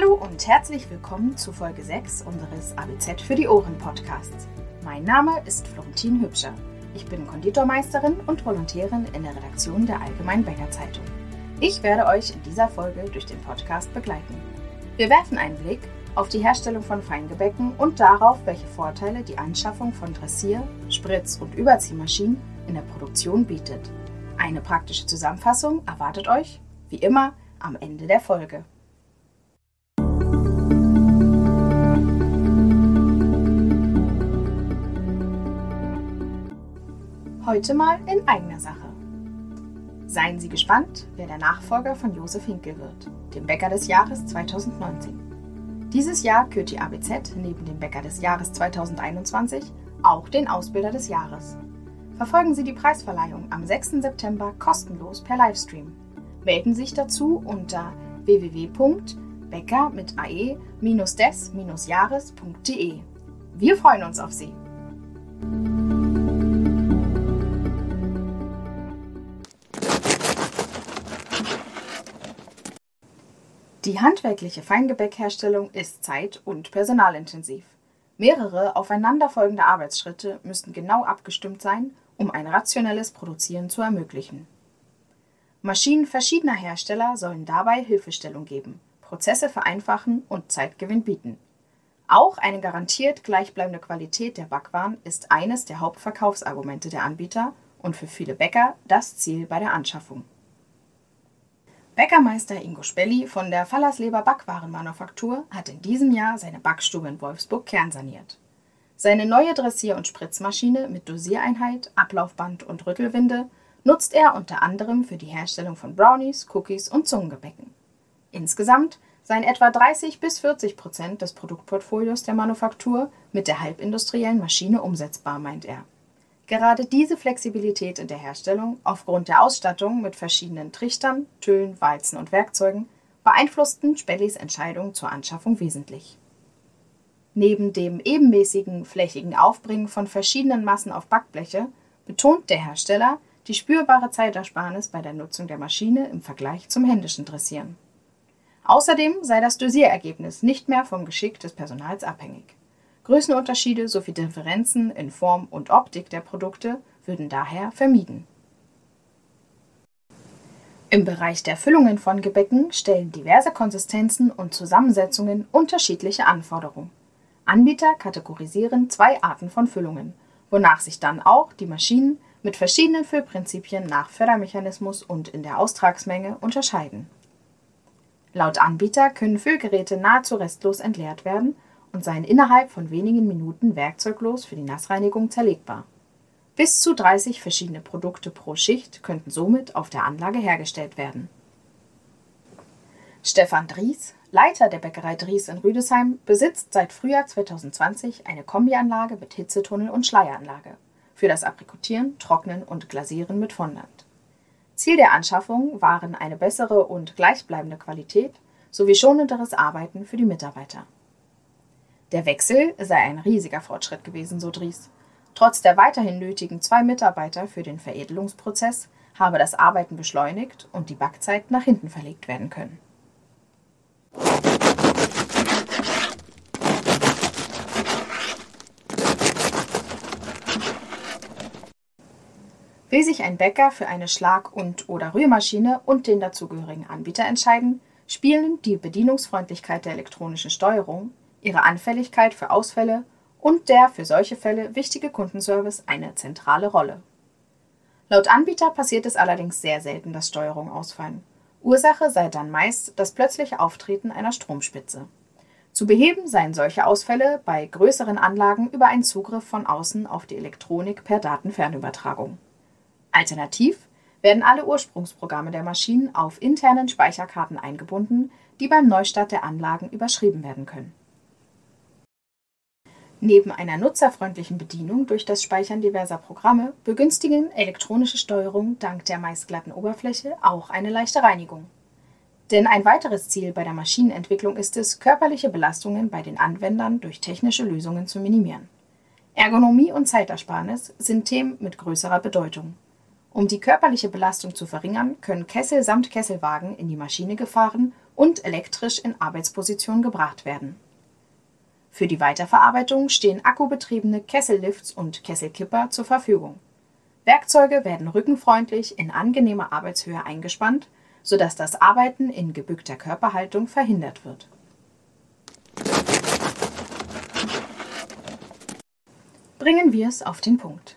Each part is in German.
Hallo und herzlich willkommen zu Folge 6 unseres ABZ für die Ohren Podcasts. Mein Name ist Florentin Hübscher. Ich bin Konditormeisterin und Volontärin in der Redaktion der Allgemeinen Bäcker Zeitung. Ich werde euch in dieser Folge durch den Podcast begleiten. Wir werfen einen Blick auf die Herstellung von Feingebäcken und darauf, welche Vorteile die Anschaffung von Dressier-, Spritz- und Überziehmaschinen in der Produktion bietet. Eine praktische Zusammenfassung erwartet euch, wie immer, am Ende der Folge. Heute mal in eigener Sache. Seien Sie gespannt, wer der Nachfolger von Josef Hinkel wird, dem Bäcker des Jahres 2019. Dieses Jahr kürt die ABZ neben dem Bäcker des Jahres 2021 auch den Ausbilder des Jahres. Verfolgen Sie die Preisverleihung am 6. September kostenlos per Livestream. Melden Sie sich dazu unter www.becker mit ae-des-jahres.de. Wir freuen uns auf Sie! Die handwerkliche Feingebäckherstellung ist zeit- und personalintensiv. Mehrere aufeinanderfolgende Arbeitsschritte müssten genau abgestimmt sein, um ein rationelles Produzieren zu ermöglichen. Maschinen verschiedener Hersteller sollen dabei Hilfestellung geben, Prozesse vereinfachen und Zeitgewinn bieten. Auch eine garantiert gleichbleibende Qualität der Backwaren ist eines der Hauptverkaufsargumente der Anbieter und für viele Bäcker das Ziel bei der Anschaffung. Bäckermeister Ingo Spelli von der Fallersleber Backwarenmanufaktur hat in diesem Jahr seine Backstube in Wolfsburg kernsaniert. Seine neue Dressier- und Spritzmaschine mit Dosiereinheit, Ablaufband und Rüttelwinde nutzt er unter anderem für die Herstellung von Brownies, Cookies und Zungengebäcken. Insgesamt seien etwa 30 bis 40 Prozent des Produktportfolios der Manufaktur mit der halbindustriellen Maschine umsetzbar, meint er. Gerade diese Flexibilität in der Herstellung aufgrund der Ausstattung mit verschiedenen Trichtern, Tüllen, Walzen und Werkzeugen beeinflussten Spellis Entscheidung zur Anschaffung wesentlich. Neben dem ebenmäßigen flächigen Aufbringen von verschiedenen Massen auf Backbleche betont der Hersteller die spürbare Zeitersparnis bei der Nutzung der Maschine im Vergleich zum händischen Dressieren. Außerdem sei das Dosierergebnis nicht mehr vom Geschick des Personals abhängig. Größenunterschiede sowie Differenzen in Form und Optik der Produkte würden daher vermieden. Im Bereich der Füllungen von Gebäcken stellen diverse Konsistenzen und Zusammensetzungen unterschiedliche Anforderungen. Anbieter kategorisieren zwei Arten von Füllungen, wonach sich dann auch die Maschinen mit verschiedenen Füllprinzipien nach Fördermechanismus und in der Austragsmenge unterscheiden. Laut Anbieter können Füllgeräte nahezu restlos entleert werden und seien innerhalb von wenigen Minuten werkzeuglos für die Nassreinigung zerlegbar. Bis zu 30 verschiedene Produkte pro Schicht könnten somit auf der Anlage hergestellt werden. Stefan Dries, Leiter der Bäckerei Dries in Rüdesheim, besitzt seit Frühjahr 2020 eine Kombianlage mit Hitzetunnel und Schleieranlage für das Aprikotieren, Trocknen und Glasieren mit Fondant. Ziel der Anschaffung waren eine bessere und gleichbleibende Qualität sowie schonenderes Arbeiten für die Mitarbeiter. Der Wechsel sei ein riesiger Fortschritt gewesen, so Dries. Trotz der weiterhin nötigen zwei Mitarbeiter für den Veredelungsprozess habe das Arbeiten beschleunigt und die Backzeit nach hinten verlegt werden können. Will sich ein Bäcker für eine Schlag- und/oder Rührmaschine und den dazugehörigen Anbieter entscheiden, spielen die Bedienungsfreundlichkeit der elektronischen Steuerung, ihre Anfälligkeit für Ausfälle und der für solche Fälle wichtige Kundenservice eine zentrale Rolle. Laut Anbieter passiert es allerdings sehr selten, dass Steuerungen ausfallen. Ursache sei dann meist das plötzliche Auftreten einer Stromspitze. Zu beheben seien solche Ausfälle bei größeren Anlagen über einen Zugriff von außen auf die Elektronik per Datenfernübertragung. Alternativ werden alle Ursprungsprogramme der Maschinen auf internen Speicherkarten eingebunden, die beim Neustart der Anlagen überschrieben werden können. Neben einer nutzerfreundlichen Bedienung durch das Speichern diverser Programme begünstigen elektronische Steuerungen dank der meist glatten Oberfläche auch eine leichte Reinigung. Denn ein weiteres Ziel bei der Maschinenentwicklung ist es, körperliche Belastungen bei den Anwendern durch technische Lösungen zu minimieren. Ergonomie und Zeitersparnis sind Themen mit größerer Bedeutung. Um die körperliche Belastung zu verringern, können Kessel samt Kesselwagen in die Maschine gefahren und elektrisch in Arbeitsposition gebracht werden. Für die Weiterverarbeitung stehen akkubetriebene Kessellifts und Kesselkipper zur Verfügung. Werkzeuge werden rückenfreundlich in angenehmer Arbeitshöhe eingespannt, sodass das Arbeiten in gebückter Körperhaltung verhindert wird. Bringen wir es auf den Punkt.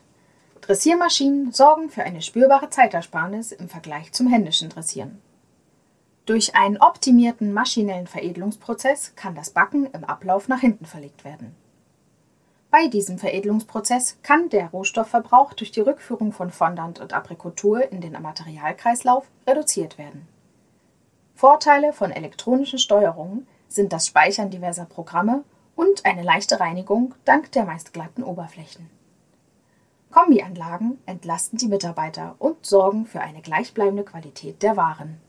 Dressiermaschinen sorgen für eine spürbare Zeitersparnis im Vergleich zum händischen Dressieren. Durch einen optimierten maschinellen Veredelungsprozess kann das Backen im Ablauf nach hinten verlegt werden. Bei diesem Veredelungsprozess kann der Rohstoffverbrauch durch die Rückführung von Fondant und Aprikotur in den Materialkreislauf reduziert werden. Vorteile von elektronischen Steuerungen sind das Speichern diverser Programme und eine leichte Reinigung dank der meist glatten Oberflächen. Kombianlagen entlasten die Mitarbeiter und sorgen für eine gleichbleibende Qualität der Waren.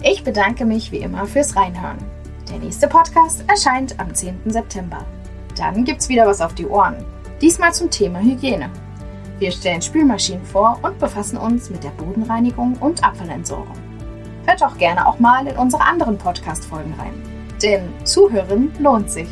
Ich bedanke mich wie immer fürs Reinhören. Der nächste Podcast erscheint am 10. September. Dann gibt's wieder was auf die Ohren. Diesmal zum Thema Hygiene. Wir stellen Spülmaschinen vor und befassen uns mit der Bodenreinigung und Abfallentsorgung. Hört doch gerne auch mal in unsere anderen Podcast-Folgen rein. Denn Zuhören lohnt sich.